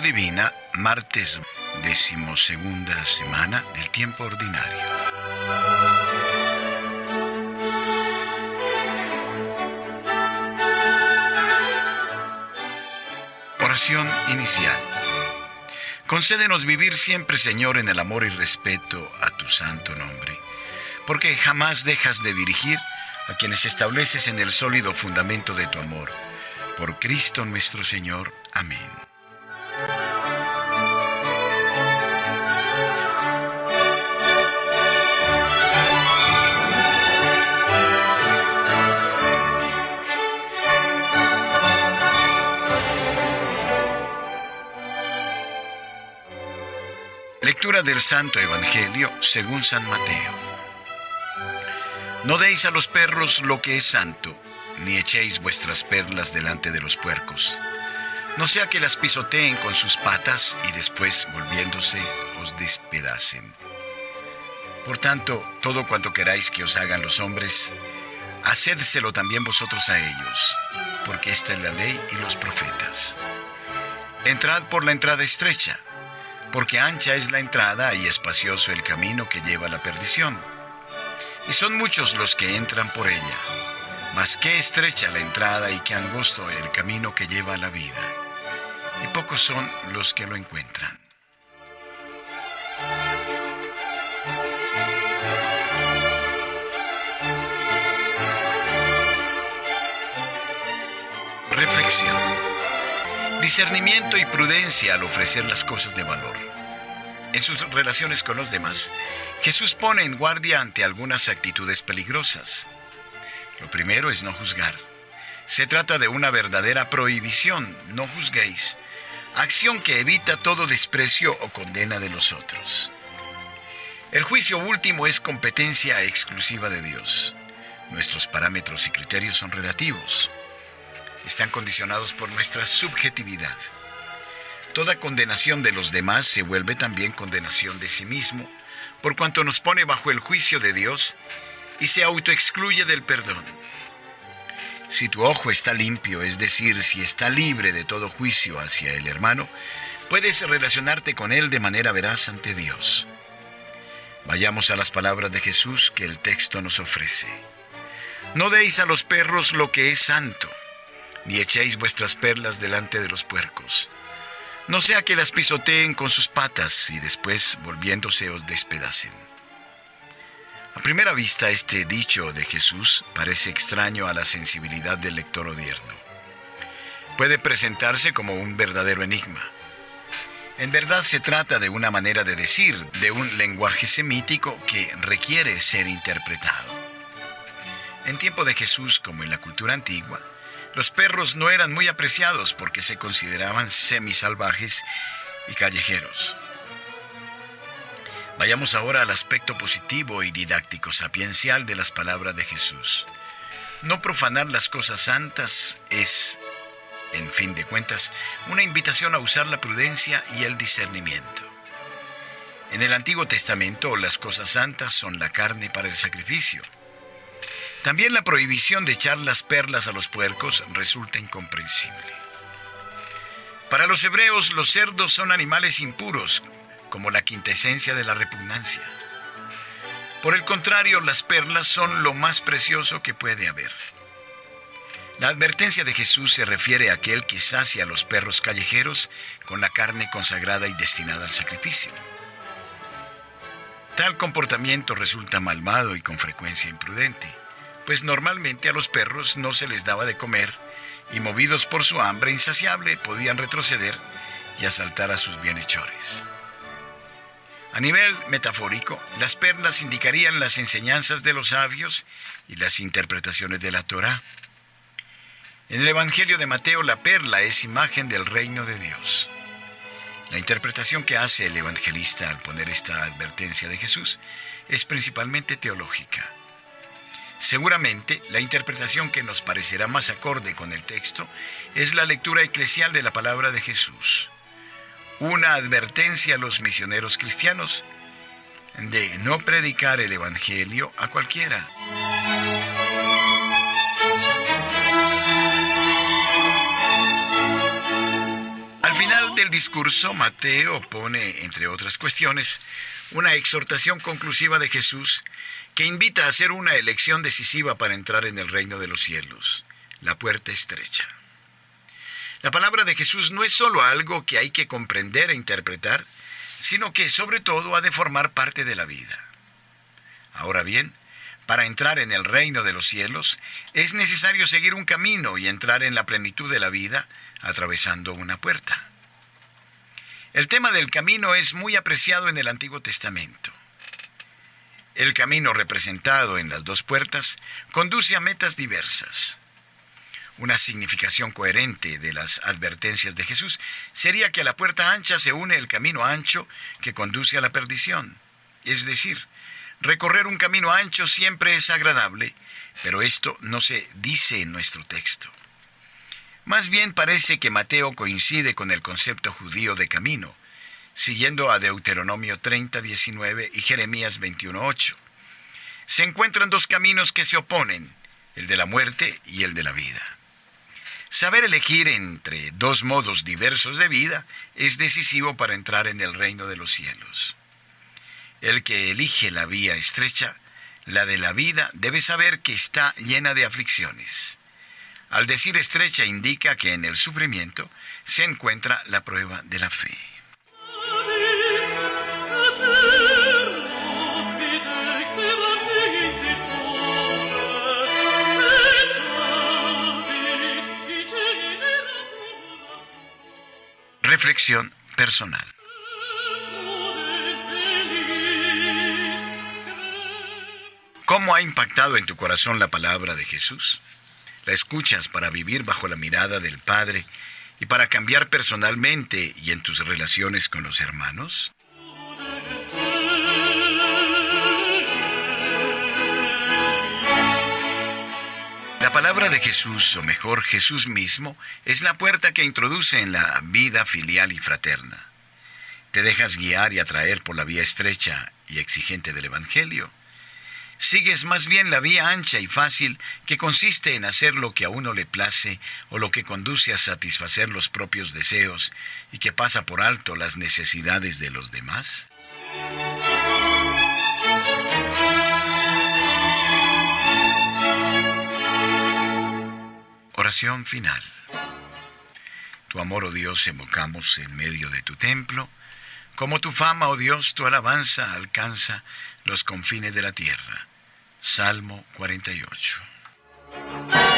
Divina, martes decimosegunda semana del tiempo ordinario. Oración inicial. Concédenos vivir siempre, Señor, en el amor y respeto a tu santo nombre, porque jamás dejas de dirigir a quienes estableces en el sólido fundamento de tu amor. Por Cristo nuestro Señor. Amén. Lectura del Santo Evangelio según San Mateo. No deis a los perros lo que es santo, ni echéis vuestras perlas delante de los puercos, no sea que las pisoteen con sus patas y después, volviéndose, os despedacen. Por tanto, todo cuanto queráis que os hagan los hombres, hacédselo también vosotros a ellos, porque esta es la ley y los profetas. Entrad por la entrada estrecha, porque ancha es la entrada y espacioso el camino que lleva a la perdición. Y son muchos los que entran por ella, mas qué estrecha la entrada y qué angosto el camino que lleva a la vida. Y pocos son los que lo encuentran. Reflexión. Discernimiento y prudencia al ofrecer las cosas de valor. En sus relaciones con los demás, Jesús pone en guardia ante algunas actitudes peligrosas. Lo primero es no juzgar. Se trata de una verdadera prohibición, no juzguéis, acción que evita todo desprecio o condena de los otros. El juicio último es competencia exclusiva de Dios. Nuestros parámetros y criterios son relativos están condicionados por nuestra subjetividad. Toda condenación de los demás se vuelve también condenación de sí mismo, por cuanto nos pone bajo el juicio de Dios y se autoexcluye del perdón. Si tu ojo está limpio, es decir, si está libre de todo juicio hacia el hermano, puedes relacionarte con él de manera veraz ante Dios. Vayamos a las palabras de Jesús que el texto nos ofrece. No deis a los perros lo que es santo ni echéis vuestras perlas delante de los puercos. No sea que las pisoteen con sus patas y después, volviéndose, os despedacen. A primera vista, este dicho de Jesús parece extraño a la sensibilidad del lector odierno. Puede presentarse como un verdadero enigma. En verdad se trata de una manera de decir, de un lenguaje semítico que requiere ser interpretado. En tiempo de Jesús, como en la cultura antigua, los perros no eran muy apreciados porque se consideraban semisalvajes y callejeros. Vayamos ahora al aspecto positivo y didáctico sapiencial de las palabras de Jesús. No profanar las cosas santas es, en fin de cuentas, una invitación a usar la prudencia y el discernimiento. En el Antiguo Testamento las cosas santas son la carne para el sacrificio también la prohibición de echar las perlas a los puercos resulta incomprensible. Para los hebreos los cerdos son animales impuros, como la quintesencia de la repugnancia. Por el contrario, las perlas son lo más precioso que puede haber. La advertencia de Jesús se refiere a aquel que sacia a los perros callejeros con la carne consagrada y destinada al sacrificio. Tal comportamiento resulta malvado y con frecuencia imprudente pues normalmente a los perros no se les daba de comer y movidos por su hambre insaciable podían retroceder y asaltar a sus bienhechores. A nivel metafórico, las perlas indicarían las enseñanzas de los sabios y las interpretaciones de la Torah. En el Evangelio de Mateo la perla es imagen del reino de Dios. La interpretación que hace el evangelista al poner esta advertencia de Jesús es principalmente teológica. Seguramente la interpretación que nos parecerá más acorde con el texto es la lectura eclesial de la palabra de Jesús. Una advertencia a los misioneros cristianos de no predicar el Evangelio a cualquiera. del discurso, Mateo pone, entre otras cuestiones, una exhortación conclusiva de Jesús que invita a hacer una elección decisiva para entrar en el reino de los cielos, la puerta estrecha. La palabra de Jesús no es sólo algo que hay que comprender e interpretar, sino que sobre todo ha de formar parte de la vida. Ahora bien, para entrar en el reino de los cielos es necesario seguir un camino y entrar en la plenitud de la vida atravesando una puerta. El tema del camino es muy apreciado en el Antiguo Testamento. El camino representado en las dos puertas conduce a metas diversas. Una significación coherente de las advertencias de Jesús sería que a la puerta ancha se une el camino ancho que conduce a la perdición. Es decir, recorrer un camino ancho siempre es agradable, pero esto no se dice en nuestro texto. Más bien parece que Mateo coincide con el concepto judío de camino, siguiendo a Deuteronomio 30, 19 y Jeremías 21, 8. Se encuentran dos caminos que se oponen, el de la muerte y el de la vida. Saber elegir entre dos modos diversos de vida es decisivo para entrar en el reino de los cielos. El que elige la vía estrecha, la de la vida, debe saber que está llena de aflicciones. Al decir estrecha indica que en el sufrimiento se encuentra la prueba de la fe. Reflexión personal. ¿Cómo ha impactado en tu corazón la palabra de Jesús? La escuchas para vivir bajo la mirada del Padre y para cambiar personalmente y en tus relaciones con los hermanos? La palabra de Jesús, o mejor Jesús mismo, es la puerta que introduce en la vida filial y fraterna. Te dejas guiar y atraer por la vía estrecha y exigente del Evangelio sigues más bien la vía ancha y fácil que consiste en hacer lo que a uno le place o lo que conduce a satisfacer los propios deseos y que pasa por alto las necesidades de los demás? Oración final. Tu amor, oh Dios, evocamos en medio de tu templo, como tu fama, oh Dios, tu alabanza alcanza los confines de la tierra. Salmo 48.